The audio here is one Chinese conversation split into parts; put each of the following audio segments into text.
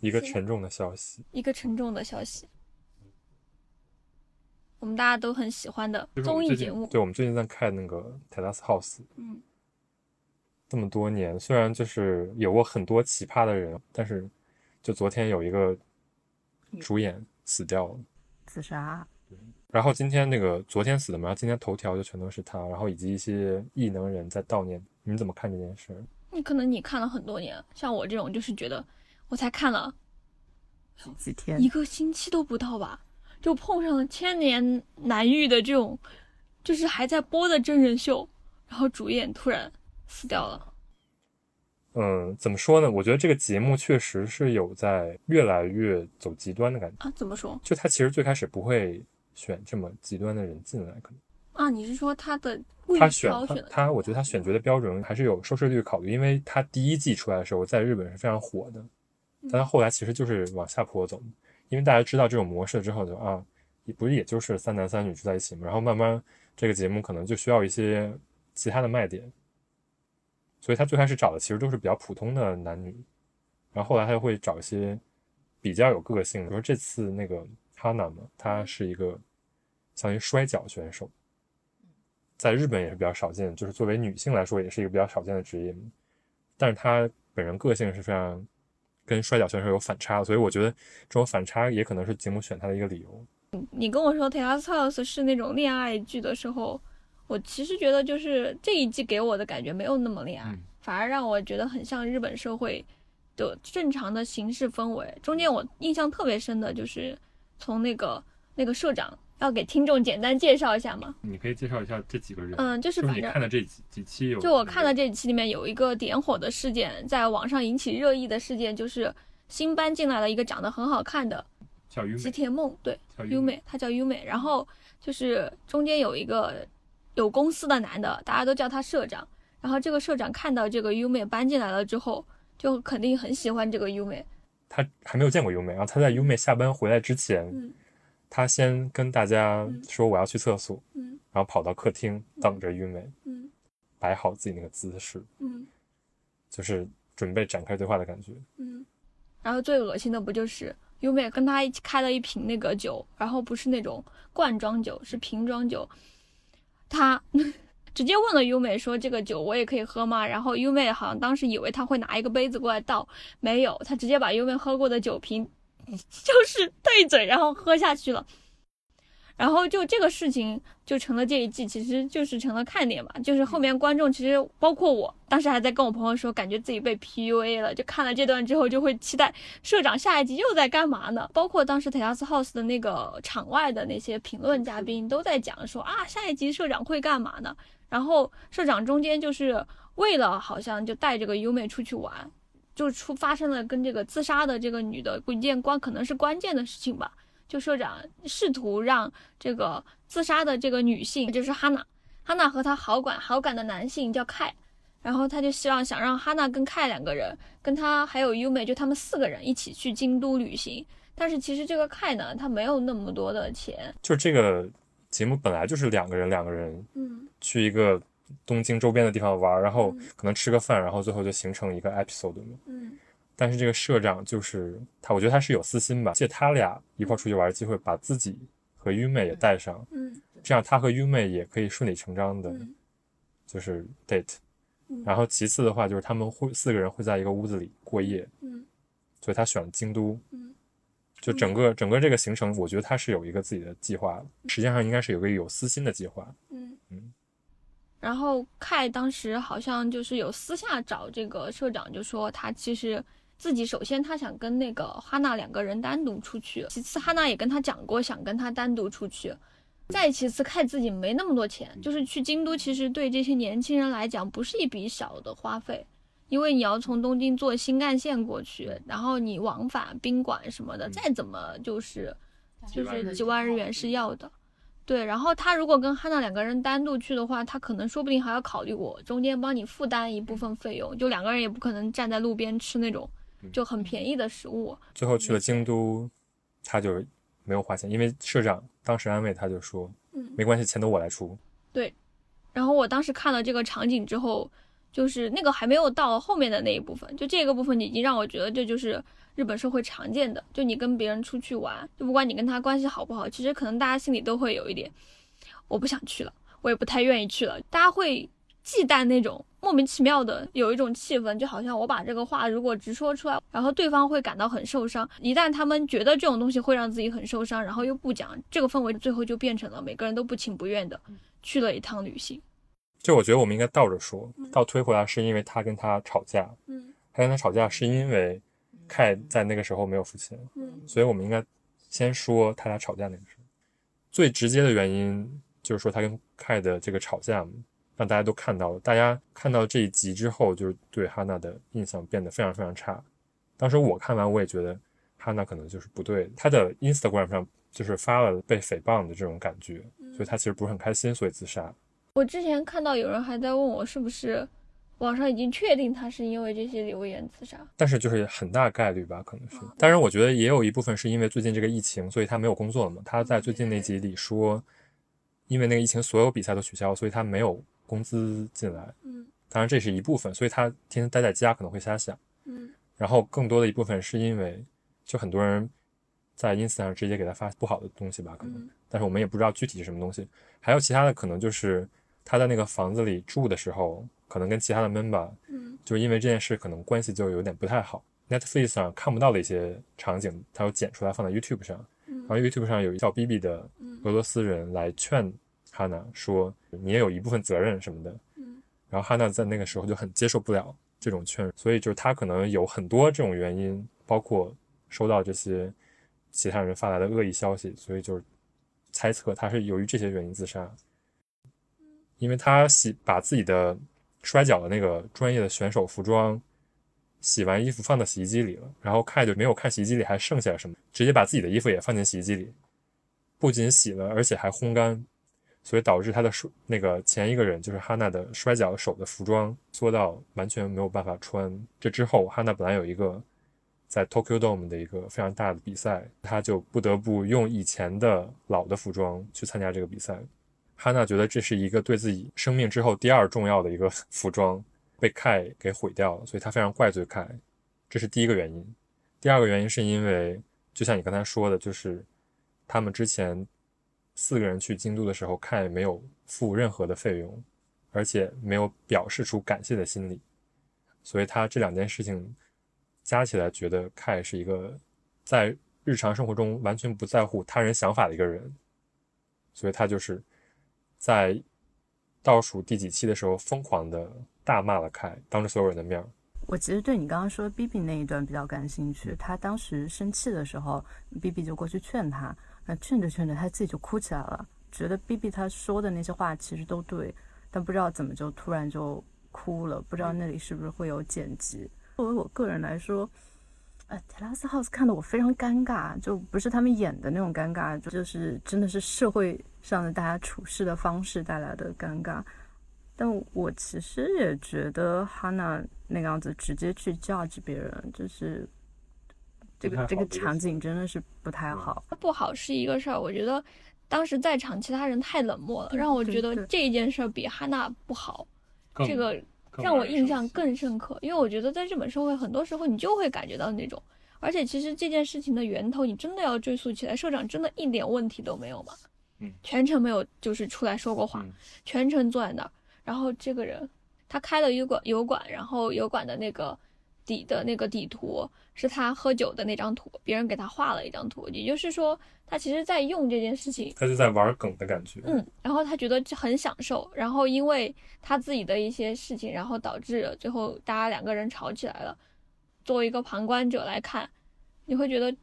一个沉重的消息，一个沉重的消息。我们大家都很喜欢的综艺节目，对，我们最近在看那个《泰拉斯 House》。嗯，这么多年，虽然就是有过很多奇葩的人，但是就昨天有一个主演死掉了，自杀。然后今天那个昨天死的嘛，今天头条就全都是他，然后以及一些异能人在悼念。你怎么看这件事？你可能你看了很多年，像我这种就是觉得我才看了 几天，一个星期都不到吧，就碰上了千年难遇的这种，就是还在播的真人秀，然后主演突然死掉了。嗯，怎么说呢？我觉得这个节目确实是有在越来越走极端的感觉啊。怎么说？就他其实最开始不会选这么极端的人进来，可能啊，你是说他的他选他他？我觉得他选角的标准还是有收视率考虑，因为他第一季出来的时候在日本是非常火的，但他后来其实就是往下坡走，因为大家知道这种模式之后，就啊，不是也就是三男三女住在一起嘛，然后慢慢这个节目可能就需要一些其他的卖点。所以他最开始找的其实都是比较普通的男女，然后后来他又会找一些比较有个性。比如这次那个哈娜嘛，她是一个相当于摔跤选手，在日本也是比较少见，就是作为女性来说也是一个比较少见的职业。但是她本人个性是非常跟摔跤选手有反差，所以我觉得这种反差也可能是节目选他的一个理由。你跟我说《t e r r House》是那种恋爱剧的时候。我其实觉得，就是这一季给我的感觉没有那么恋爱，反而让我觉得很像日本社会的正常的形式氛围。中间我印象特别深的就是从那个那个社长要给听众简单介绍一下吗。你可以介绍一下这几个人。嗯，就是你看的这几几期有。就我看的这几期里面有一个点火的事件，在网上引起热议的事件，就是新搬进来了一个长得很好看的吉田梦，对，优美，她叫优美。然后就是中间有一个。有公司的男的，大家都叫他社长。然后这个社长看到这个优美搬进来了之后，就肯定很喜欢这个优美。他还没有见过优美，然后他在优美下班回来之前，他先跟大家说我要去厕所，嗯然后跑到客厅等着优美，摆好自己那个姿势，嗯就是准备展开对话的感觉。嗯，然后最恶心的不就是优美跟他一起开了一瓶那个酒，然后不是那种罐装酒，是瓶装酒。他 直接问了优美说：“这个酒我也可以喝吗？”然后优美好像当时以为他会拿一个杯子过来倒，没有，他直接把优美喝过的酒瓶，就是对嘴，然后喝下去了。然后就这个事情就成了这一季，其实就是成了看点嘛。就是后面观众其实包括我，当时还在跟我朋友说，感觉自己被 PUA 了。就看了这段之后，就会期待社长下一集又在干嘛呢？包括当时 Terrace House 的那个场外的那些评论嘉宾都在讲说啊，下一集社长会干嘛呢？然后社长中间就是为了好像就带这个优美出去玩，就出发生了跟这个自杀的这个女的一件关可能是关键的事情吧。就社长试图让这个自杀的这个女性，就是哈娜，哈娜和她好感好感的男性叫凯，然后他就希望想让哈娜跟凯两个人，跟他还有优美，就他们四个人一起去京都旅行。但是其实这个凯呢，他没有那么多的钱。就这个节目本来就是两个人两个人，嗯，去一个东京周边的地方玩，然后可能吃个饭，然后最后就形成一个 episode 嘛，嗯。但是这个社长就是他，我觉得他是有私心吧，借他俩一块出去玩的机会，把自己和优美也带上，嗯，这样他和优美也可以顺理成章的，就是 date。然后其次的话，就是他们会四个人会在一个屋子里过夜，嗯，所以他选了京都，嗯，就整个整个这个行程，我觉得他是有一个自己的计划，实际上应该是有个有私心的计划。然后凯当时好像就是有私下找这个社长，就说他其实。自己首先他想跟那个哈娜两个人单独出去，其次哈娜也跟他讲过想跟他单独出去，再其次看自己没那么多钱，就是去京都其实对这些年轻人来讲不是一笔小的花费，因为你要从东京坐新干线过去，然后你往返宾馆什么的，再怎么就是就是几万日元是要的，对，然后他如果跟汉娜两个人单独去的话，他可能说不定还要考虑我中间帮你负担一部分费用，就两个人也不可能站在路边吃那种。就很便宜的食物，最后去了京都，他就没有花钱，因为社长当时安慰他，就说，嗯，没关系，钱都我来出。对，然后我当时看了这个场景之后，就是那个还没有到后面的那一部分，就这个部分已经让我觉得这就是日本社会常见的，就你跟别人出去玩，就不管你跟他关系好不好，其实可能大家心里都会有一点，我不想去了，我也不太愿意去了，大家会忌惮那种莫名其妙的有一种气氛，就好像我把这个话如果直说出来，然后对方会感到很受伤。一旦他们觉得这种东西会让自己很受伤，然后又不讲，这个氛围最后就变成了每个人都不情不愿的去了一趟旅行。就我觉得我们应该倒着说，倒推回来是因为他跟他吵架，嗯他跟他吵架是因为凯在那个时候没有付钱，嗯所以我们应该先说他俩吵架那个事。最直接的原因就是说他跟凯的这个吵架，让大家都看到了。大家看到这一集之后，就是对哈娜的印象变得非常非常差。当时我看完，我也觉得哈娜可能就是不对的。他的 Instagram 上就是发了被诽谤的这种感觉，所以她其实不是很开心，所以自杀。我之前看到有人还在问我是不是网上已经确定他是因为这些留言自杀。但是就是很大概率吧，可能是。当然，我觉得也有一部分是因为最近这个疫情，所以他没有工作了嘛。他在最近那集里说，因为那个疫情，所有比赛都取消，所以他没有工资进来。嗯当然这是一部分，所以他天天待在家可能会瞎想。嗯然后更多的一部分是因为，就很多人在 ins 上直接给他发不好的东西吧，可能。嗯但是我们也不知道具体是什么东西。还有其他的可能就是他在那个房子里住的时候，可能跟其他的 member 嗯。就因为这件事，可能关系就有点不太好。Netflix 上看不到的一些场景，他又剪出来放在 YouTube 上，然后 YouTube 上有一叫 BB 的俄罗斯人来劝哈娜说：“你也有一部分责任什么的。”嗯。然后哈娜在那个时候就很接受不了这种劝，所以就是他可能有很多这种原因，包括收到这些其他人发来的恶意消息，所以就是猜测他是由于这些原因自杀，因为他洗把自己的摔跤的那个专业的选手服装洗完衣服放到洗衣机里了，然后看就没有看洗衣机里还剩下什么，直接把自己的衣服也放进洗衣机里，不仅洗了，而且还烘干。所以导致他的手那个前一个人就是哈娜的摔跤手的服装缩到完全没有办法穿。这之后，哈娜本来有一个在 Tokyo Dome 的一个非常大的比赛，他就不得不用以前的老的服装去参加这个比赛。哈娜觉得这是一个对自己生命之后第二重要的一个 服装被凯给毁掉了，所以他非常怪罪凯，这是第一个原因。第二个原因是因为，就像你刚才说的，就是他们之前。四个人去京都的时候，凯没有付任何的费用，而且没有表示出感谢的心理，所以他这两件事情加起来，觉得凯是一个在日常生活中完全不在乎他人想法的一个人，所以他就是在倒数第几期的时候疯狂的大骂了凯，当着所有人的面儿。我其实对你刚刚说 B B 那一段比较感兴趣。他当时生气的时候，B B 就过去劝他，那劝着劝着，他自己就哭起来了，觉得 B B 他说的那些话其实都对，但不知道怎么就突然就哭了，不知道那里是不是会有剪辑。作为我个人来说，呃，Terrace House 看得我非常尴尬，就不是他们演的那种尴尬，就是真的是社会上的大家处事的方式带来的尴尬。但我其实也觉得哈娜那个样子直接去 judge 别人，就是这个这个场景真的是不太好。不好是一个事儿，我觉得当时在场其他人太冷漠了，让我觉得这一件事儿比哈娜不好，这个让我印象更深刻，因为我觉得在日本社会，很多时候你就会感觉到那种，而且其实这件事情的源头，你真的要追溯起来，社长真的一点问题都没有嘛，嗯全程没有就是出来说过话，嗯全程坐在那儿，然后这个人他开了油管油管，然后油管的那个底的那个底图是他喝酒的那张图，别人给他画了一张图，也就是说他其实在用这件事情他就在玩梗的感觉。嗯，然后他觉得这很享受，然后因为他自己的一些事情，然后导致最后大家两个人吵起来了。作为一个旁观者来看，你会觉得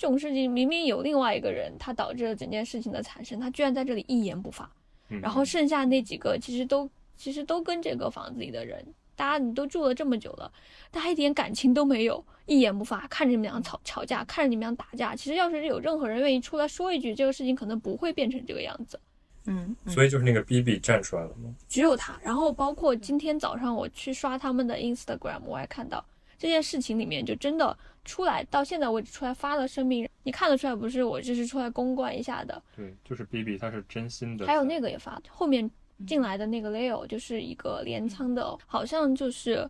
这种事情明明有另外一个人，他导致了整件事情的产生，他居然在这里一言不发。嗯然后剩下那几个其实都其实都跟这个房子里的人，大家你都住了这么久了，大家一点感情都没有，一言不发，看着你们俩吵吵架，看着你们俩打架。其实要是有任何人愿意出来说一句，这个事情可能不会变成这个样子。嗯，嗯所以就是那个 B B 站出来了吗？只有他。然后包括今天早上我去刷他们的 Instagram，我还看到这件事情里面就真的出来，到现在为止出来发了声明，你看得出来不是我这是出来公关一下的。对，就是 B B，他是真心的。还有那个也发，后面进来的那个 Leo 就是一个镰仓的，好像就是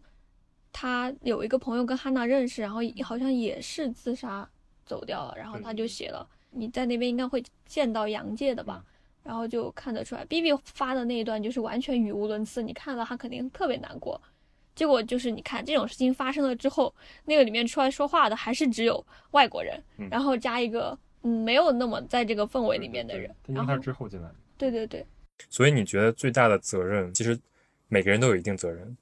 他有一个朋友跟哈娜认识，然后好像也是自杀走掉了，然后他就写了你在那边应该会见到杨界的吧，然后就看得出来，B B 发的那一段就是完全语无伦次，你看了他肯定特别难过。结果就是你看这种事情发生了之后，那个里面出来说话的还是只有外国人，然后加一个嗯没有那么在这个氛围里面的人，然后他之后进来的。对对对。所以你觉得最大的责任，其实每个人都有一定责任，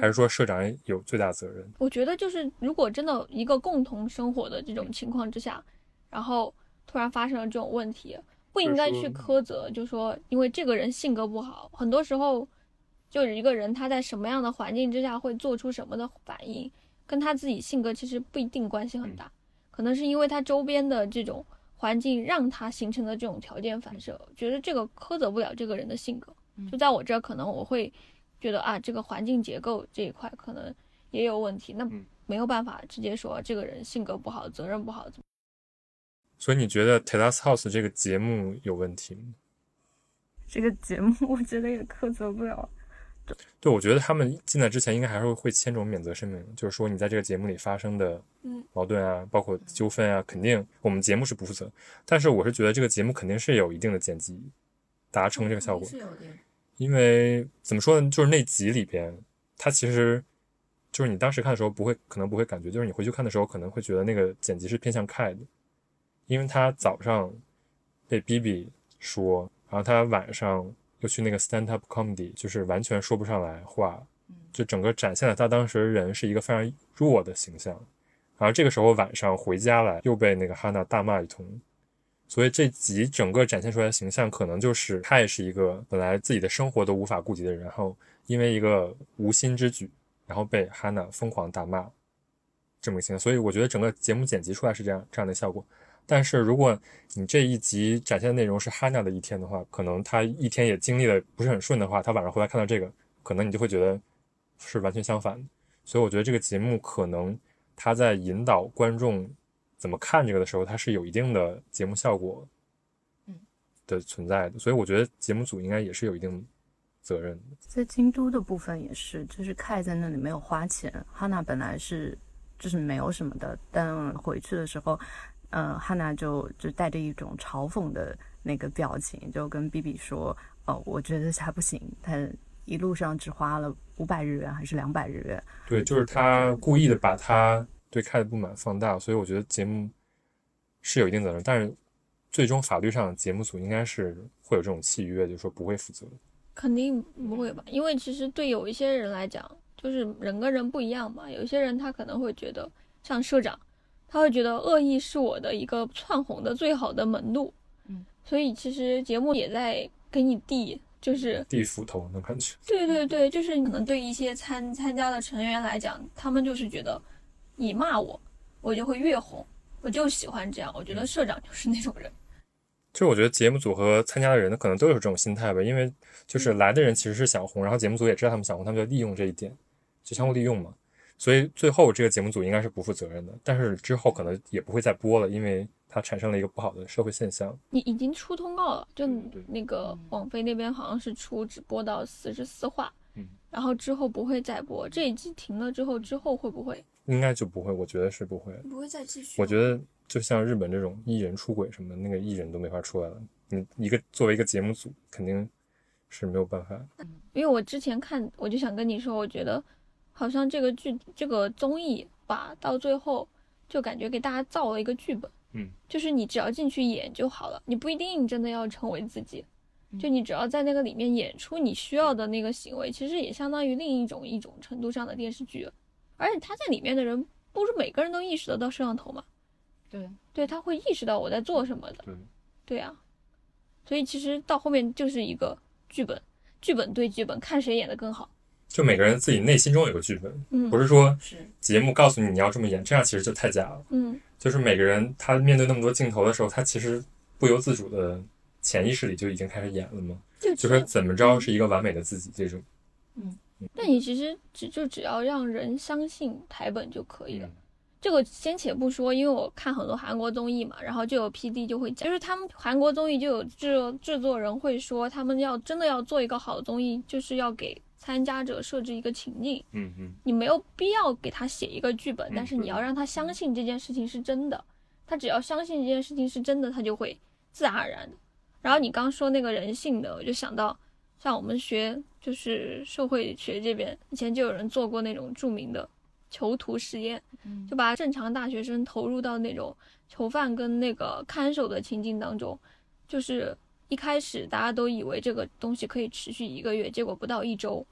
还是说社长有最大责任？我觉得就是如果真的一个共同生活的这种情况之下，然后突然发生了这种问题，不应该去苛责，就说因为这个人性格不好，很多时候就是一个人他在什么样的环境之下会做出什么的反应，跟他自己性格其实不一定关系很大，可能是因为他周边的这种。环境让他形成的这种条件反射，觉得这个苛责不了这个人的性格。就在我这儿，可能我会觉得啊，这个环境结构这一块可能也有问题。那没有办法直接说这个人性格不好，责任不好。所以你觉得《Terrace House》这个节目有问题吗？这个节目我觉得也苛责不了。对，我觉得他们进来之前应该还是会签这种免责声明，就是说你在这个节目里发生的矛盾啊，包括纠纷啊，肯定我们节目是不负责。但是我是觉得这个节目肯定是有一定的剪辑达成这个效果，因为怎么说呢，就是那集里边，它其实就是你当时看的时候不会，可能不会感觉，就是你回去看的时候可能会觉得那个剪辑是偏向 K 的，因为他早上被 B B 说，然后他晚上。又去那个 stand up comedy，就是完全说不上来话，就整个展现了他当时人是一个非常弱的形象。然后这个时候晚上回家来，又被那个哈娜大骂一通，所以这集整个展现出来的形象，可能就是他也是一个本来自己的生活都无法顾及的人，然后因为一个无心之举，然后被哈娜疯狂大骂这么个形象。所以我觉得整个节目剪辑出来是这样这样的效果。但是如果你这一集展现的内容是哈娜的一天的话，可能她一天也经历的不是很顺的话，她晚上回来看到这个，可能你就会觉得是完全相反的。所以我觉得这个节目可能他在引导观众怎么看这个的时候，它是有一定的节目效果，嗯的存在的。所以我觉得节目组应该也是有一定责任的。在京都的部分也是，就是凯在那里没有花钱，哈娜本来是就是没有什么的，但回去的时候。嗯，汉娜就就带着一种嘲讽的那个表情，就跟 B B 说：“哦，我觉得他不行，他一路上只花了五百日元还是两百日元。”对，就是他故意的把他对凯的不满放大，所以我觉得节目是有一定责任，但是最终法律上节目组应该是会有这种契约，就是说不会负责。肯定不会吧？因为其实对有一些人来讲，就是人跟人不一样嘛，有一些人他可能会觉得像社长。他会觉得恶意是我的一个窜红的最好的门路，嗯，所以其实节目也在给你递，就是递斧头的感觉。对对对，就是可能对一些参参加的成员来讲，他们就是觉得你骂我，我就会越红，我就喜欢这样。我觉得社长就是那种人。就我觉得节目组和参加的人呢，可能都有这种心态吧，因为就是来的人其实是想红，然后节目组也知道他们想红，他们就利用这一点，就相互利用嘛。所以最后这个节目组应该是不负责任的，但是之后可能也不会再播了，因为它产生了一个不好的社会现象。你已经出通告了，就那个网飞那边好像是出只播到四十四话，嗯，然后之后不会再播。这一季停了之后，之后会不会？应该就不会，我觉得是不会，不会再继续。我觉得就像日本这种艺人出轨什么的，那个艺人都没法出来了。你一个作为一个节目组，肯定是没有办法。因为我之前看，我就想跟你说，我觉得。好像这个剧这个综艺吧到最后就感觉给大家造了一个剧本，嗯，就是你只要进去演就好了，你不一定真的要成为自己，就你只要在那个里面演出你需要的那个行为，其实也相当于另一种一种程度上的电视剧，而且他在里面的人不是每个人都意识得到摄像头嘛？对，对他会意识到我在做什么的，对，对啊，所以其实到后面就是一个剧本，剧本对剧本，看谁演的更好。就每个人自己内心中有个剧本，不是说节目告诉你你要这么演，这样其实就太假了。嗯，就是每个人他面对那么多镜头的时候，他其实不由自主的潜意识里就已经开始演了嘛？就说怎么着是一个完美的自己这种。嗯，那你其实只就只要让人相信台本就可以了。这个先且不说，因为我看很多韩国综艺嘛，然后就有 P D 就会讲，就是他们韩国综艺就有制制作人会说，他们要真的要做一个好的综艺，就是要给参加者设置一个情境，嗯嗯你没有必要给他写一个剧本，嗯但是你要让他相信这件事情是真的，他只要相信这件事情是真的，他就会自然而然的。然后你刚说那个人性的，我就想到，像我们学就是社会学这边，以前就有人做过那种著名的囚徒实验，就把正常大学生投入到那种囚犯跟那个看守的情境当中，就是一开始大家都以为这个东西可以持续一个月，结果不到一周，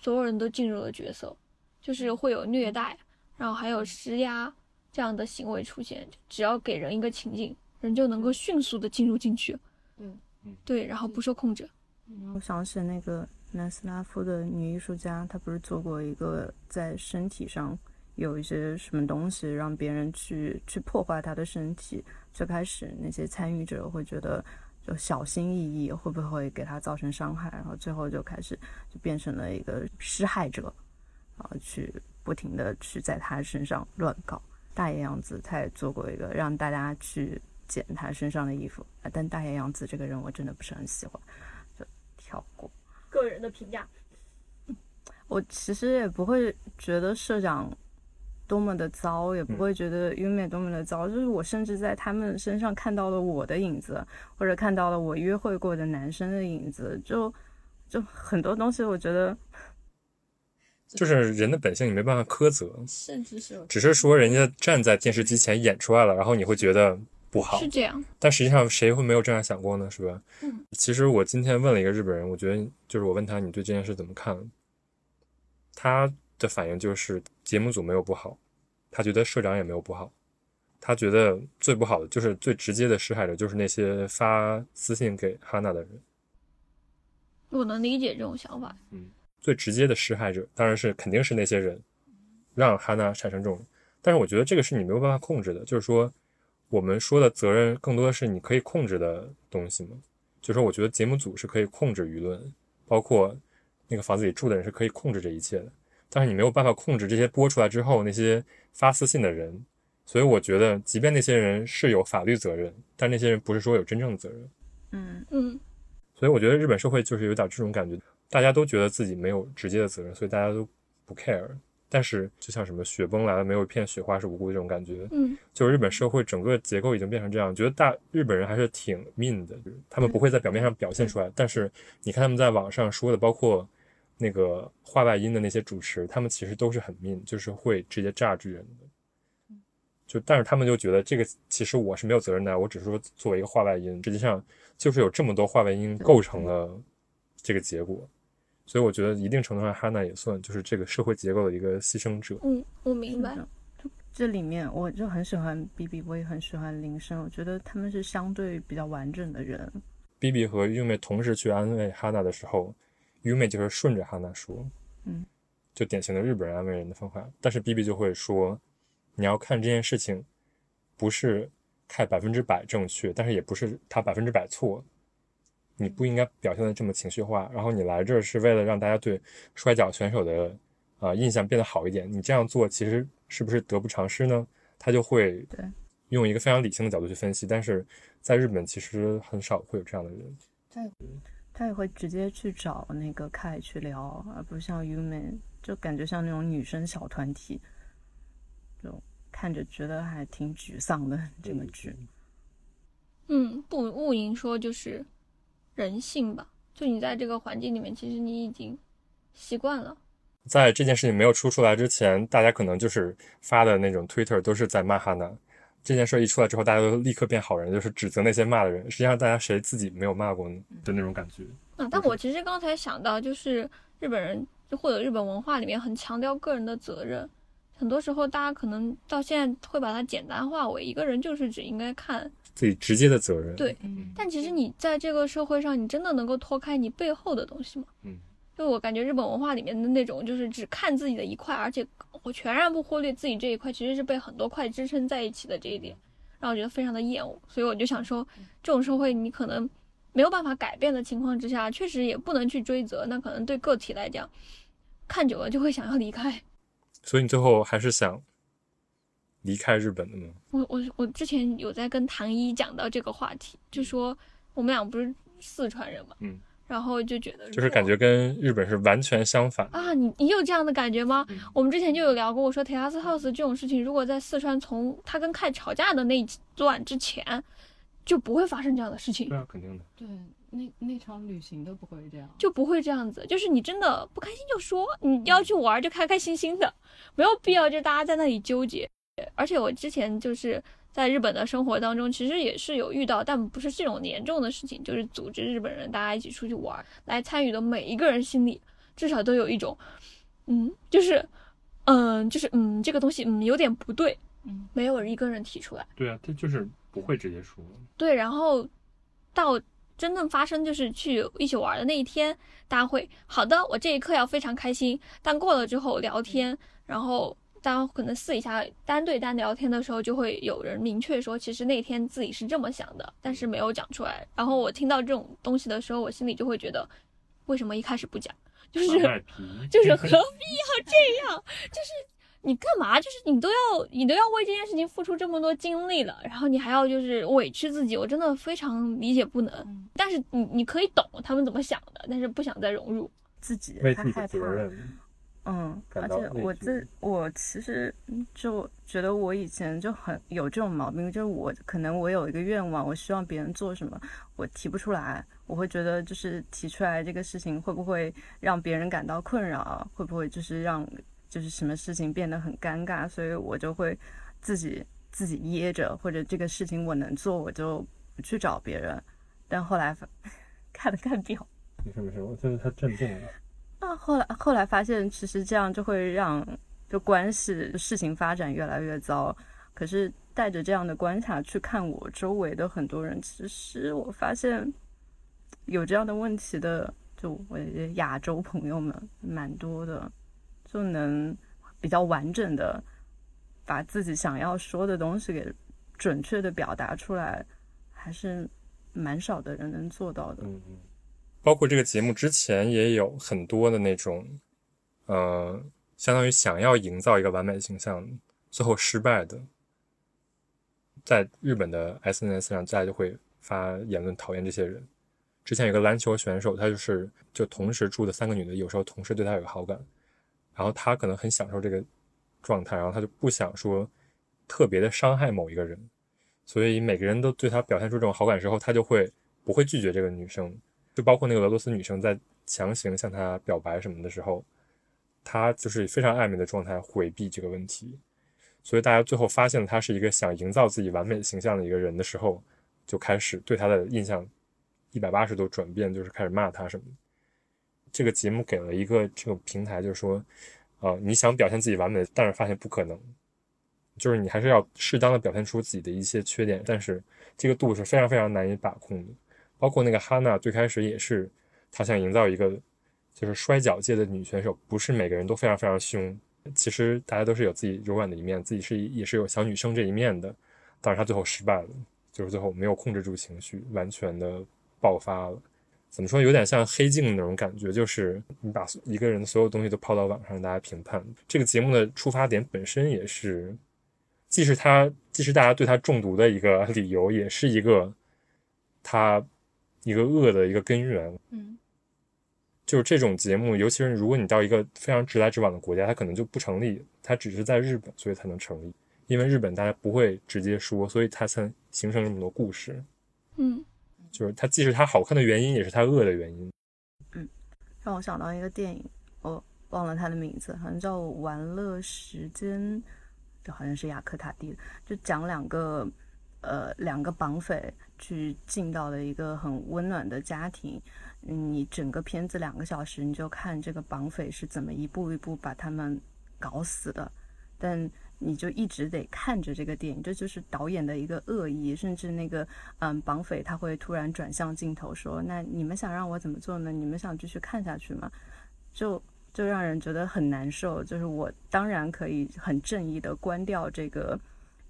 所有人都进入了角色，就是会有虐待，然后还有施压这样的行为出现。只要给人一个情境，人就能够迅速的进入进去。嗯嗯对，然后不受控制。我想起那个南斯拉夫的女艺术家，她不是做过一个在身体上有一些什么东西，让别人去去破坏她的身体。最开始那些参与者会觉得就小心翼翼，会不会给他造成伤害，然后最后就开始就变成了一个施害者，然后去不停的去在他身上乱搞。大野洋子他也做过一个让大家去捡他身上的衣服，啊但大野洋子这个人我真的不是很喜欢，就跳过。个人的评价，我其实也不会觉得社长多么的糟，也不会觉得优美多么的糟，就是我甚至在他们身上看到了我的影子，或者看到了我约会过的男生的影子，就就很多东西，我觉得就是人的本性，你没办法苛责，甚至是只是说人家站在电视机前演出来了，然后你会觉得不好是，这样。但实际上谁会没有这样想过呢？是吧？嗯。其实我今天问了一个日本人，我觉得就是我问他你对这件事怎么看，他的反应就是节目组没有不好，他觉得社长也没有不好，他觉得最不好的就是最直接的施害者就是那些发私信给哈娜的人。我能理解这种想法。嗯最直接的施害者当然是肯定是那些人，让哈娜产生这种。但是我觉得这个是你没有办法控制的，就是说我们说的责任更多的是你可以控制的东西嘛。就是说我觉得节目组是可以控制舆论，包括那个房子里住的人是可以控制这一切的，但是你没有办法控制这些播出来之后那些发私信的人。所以我觉得，即便那些人是有法律责任，但那些人不是说有真正的责任。嗯嗯，所以我觉得日本社会就是有点这种感觉，大家都觉得自己没有直接的责任，所以大家都不 care。但是就像什么雪崩来了，没有一片雪花是无辜的这种感觉，嗯，就是日本社会整个结构已经变成这样，觉得大日本人还是挺 mean 的，就是他们不会在表面上表现出来，但是你看他们在网上说的，包括那个话外音的那些主持，他们其实都是很 mean，就是会直接炸制人的。就但是他们就觉得这个其实我是没有责任的，我只是说作为一个话外音，实际上就是有这么多话外音构成了这个结果，所以我觉得一定程度上哈娜也算就是这个社会结构的一个牺牲者。嗯，我明白。这里面我就很喜欢 B B，我也很喜欢铃声，我觉得他们是相对比较完整的人。B B 和玉妹同时去安慰哈娜的时候，优美就是顺着哈娜说，嗯，就典型的日本人安慰人的方法。但是 B B 就会说，你要看这件事情，不是太百分之百正确，但是也不是他百分之百错。你不应该表现的这么情绪化，然后你来这儿是为了让大家对摔跤选手的啊、呃印象变得好一点。你这样做其实是不是得不偿失呢？他就会对用一个非常理性的角度去分析，但是在日本其实很少会有这样的人。他也会直接去找那个凯去聊，而不像 Uman，就感觉像那种女生小团体，就看着觉得还挺沮丧的 这个剧。嗯，不勿宁说就是人性吧，就你在这个环境里面，其实你已经习惯了。在这件事情没有出出来之前，大家可能就是发的那种 Twitter 都是在骂哈娜。这件事一出来之后，大家都立刻变好人，就是指责那些骂的人。实际上，大家谁自己没有骂过呢？的那种感觉。啊，但我其实刚才想到，就是日本人就或者日本文化里面很强调个人的责任，很多时候大家可能到现在会把它简单化为一个人就是只应该看，自己直接的责任。对嗯但其实你在这个社会上，你真的能够脱开你背后的东西吗？嗯，就我感觉日本文化里面的那种，就是只看自己的一块，而且我全然不忽略自己这一块，其实是被很多块支撑在一起的这一点，让我觉得非常的厌恶。所以我就想说，这种社会你可能没有办法改变的情况之下，确实也不能去追责。那可能对个体来讲，看久了就会想要离开。所以你最后还是想离开日本的吗？我我我之前有在跟唐一讲到这个话题，就说我们俩不是四川人嘛，嗯，然后就觉得就是感觉跟日本是完全相反。啊，你你有这样的感觉吗？嗯我们之前就有聊过，我说 Terrace House 这种事情，如果在四川从他跟凯吵架的那一段之前，就不会发生这样的事情对，啊，肯定的。对，那那场旅行都不会这样。就不会这样子。就是你真的不开心就说，你要去玩就开开心心的，没有必要就大家在那里纠结。而且我之前就是在日本的生活当中，其实也是有遇到，但不是这种严重的事情，就是组织日本人大家一起出去玩，来参与的每一个人心里至少都有一种，嗯，就是，嗯，就是嗯，这个东西嗯有点不对，嗯，没有一个人提出来。对啊，他就是不会直接说。对，然后到真正发生就是去一起玩的那一天，大家会好的，我这一刻要非常开心。但过了之后聊天，然后大家可能私底下单对单聊天的时候，就会有人明确说，其实那天自己是这么想的，但是没有讲出来。然后我听到这种东西的时候，我心里就会觉得，为什么一开始不讲？就是，就是何必要这样？就是你干嘛？就是你都要你都要为这件事情付出这么多精力了，然后你还要就是委屈自己，我真的非常理解不能。嗯但是你你可以懂他们怎么想的，但是不想再融入。自己为自己的太害怕责任。嗯，而且我自我其实嗯就觉得我以前就很有这种毛病，就是我可能我有一个愿望，我希望别人做什么，我提不出来，我会觉得就是提出来这个事情会不会让别人感到困扰，会不会就是让就是什么事情变得很尴尬，所以我就会自己自己掖着，或者这个事情我能做，我就不去找别人。但后来 看了看表，没事没事，我觉得他镇定了。后来后来发现，其实这样就会让就关系事情发展越来越糟。可是带着这样的观察去看我周围的很多人，其实我发现有这样的问题的，就我亚洲朋友们蛮多的，就能比较完整的把自己想要说的东西给准确的表达出来，还是蛮少的人能做到的。嗯，包括这个节目之前也有很多的那种，呃，相当于想要营造一个完美的形象，最后失败的，在日本的 SNS 上，大家就会发言论讨厌这些人。之前有个篮球选手，他就是就同时住的三个女的，有时候同时对他有好感，然后他可能很享受这个状态，然后他就不想说特别的伤害某一个人，所以每个人都对他表现出这种好感之后，他就会不会拒绝这个女生，就包括那个俄罗斯女生在强行向他表白什么的时候，他就是非常暧昧的状态回避这个问题，所以大家最后发现他是一个想营造自己完美形象的一个人的时候，就开始对他的印象一百八十度转变，就是开始骂他什么。这个节目给了一个这个平台，就是说，呃，你想表现自己完美，但是发现不可能，就是你还是要适当的表现出自己的一些缺点，但是这个度是非常非常难以把控的。包括那个哈娜最开始也是，她想营造一个就是摔跤界的女选手，不是每个人都非常非常凶，其实大家都是有自己柔软的一面，自己是也是有小女生这一面的，但是她最后失败了，就是最后没有控制住情绪，完全的爆发了。怎么说，有点像黑镜那种感觉，就是你把一个人的所有东西都抛到网上大家评判。这个节目的出发点本身也是，既是他，既是大家对他中毒的一个 理由，也是一个他一个恶的一个根源。嗯，就是这种节目，尤其是如果你到一个非常直来直往的国家，它可能就不成立。它只是在日本，所以才能成立。因为日本大家不会直接说，所以它才形成这么多故事。嗯，就是它既是它好看的原因，也是它恶的原因。嗯让我想到一个电影，我忘了它的名字，好像叫《玩乐时间》，就好像是雅克塔蒂的，就讲两个呃两个绑匪去进到了一个很温暖的家庭。你整个片子两个小时，你就看这个绑匪是怎么一步一步把他们搞死的，但你就一直得看着这个电影，这就是导演的一个恶意，甚至那个嗯绑匪他会突然转向镜头说：“那你们想让我怎么做呢？你们想继续看下去吗？”就就让人觉得很难受。就是我当然可以很正义的关掉这个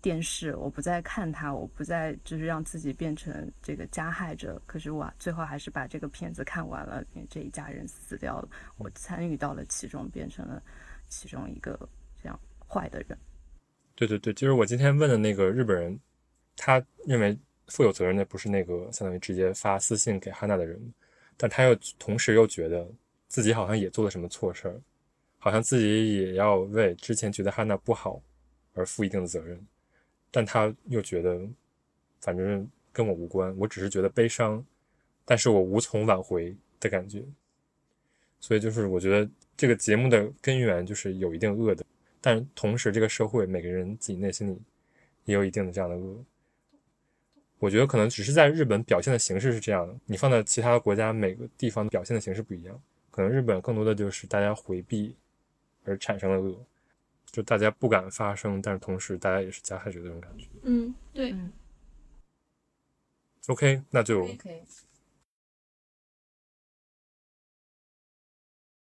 电视，我不再看它，我不再就是让自己变成这个加害者。可是我最后还是把这个片子看完了，这一家人死掉了，我参与到了其中，变成了其中一个这样坏的人。对对对，就是我今天问的那个日本人，他认为负有责任的不是那个相当于直接发私信给汉娜的人，但他又同时又觉得自己好像也做了什么错事儿，好像自己也要为之前觉得汉娜不好而负一定的责任，但他又觉得反正跟我无关，我只是觉得悲伤，但是我无从挽回的感觉。所以就是我觉得这个节目的根源就是有一定恶的，但同时这个社会每个人自己内心里也有一定的这样的恶。我觉得可能只是在日本表现的形式是这样的，你放在其他的国家，每个地方表现的形式不一样。可能日本更多的就是大家回避而产生的恶，就大家不敢发声，但是同时大家也是加害者这种感觉。嗯，对，嗯，OK，那就可以可以。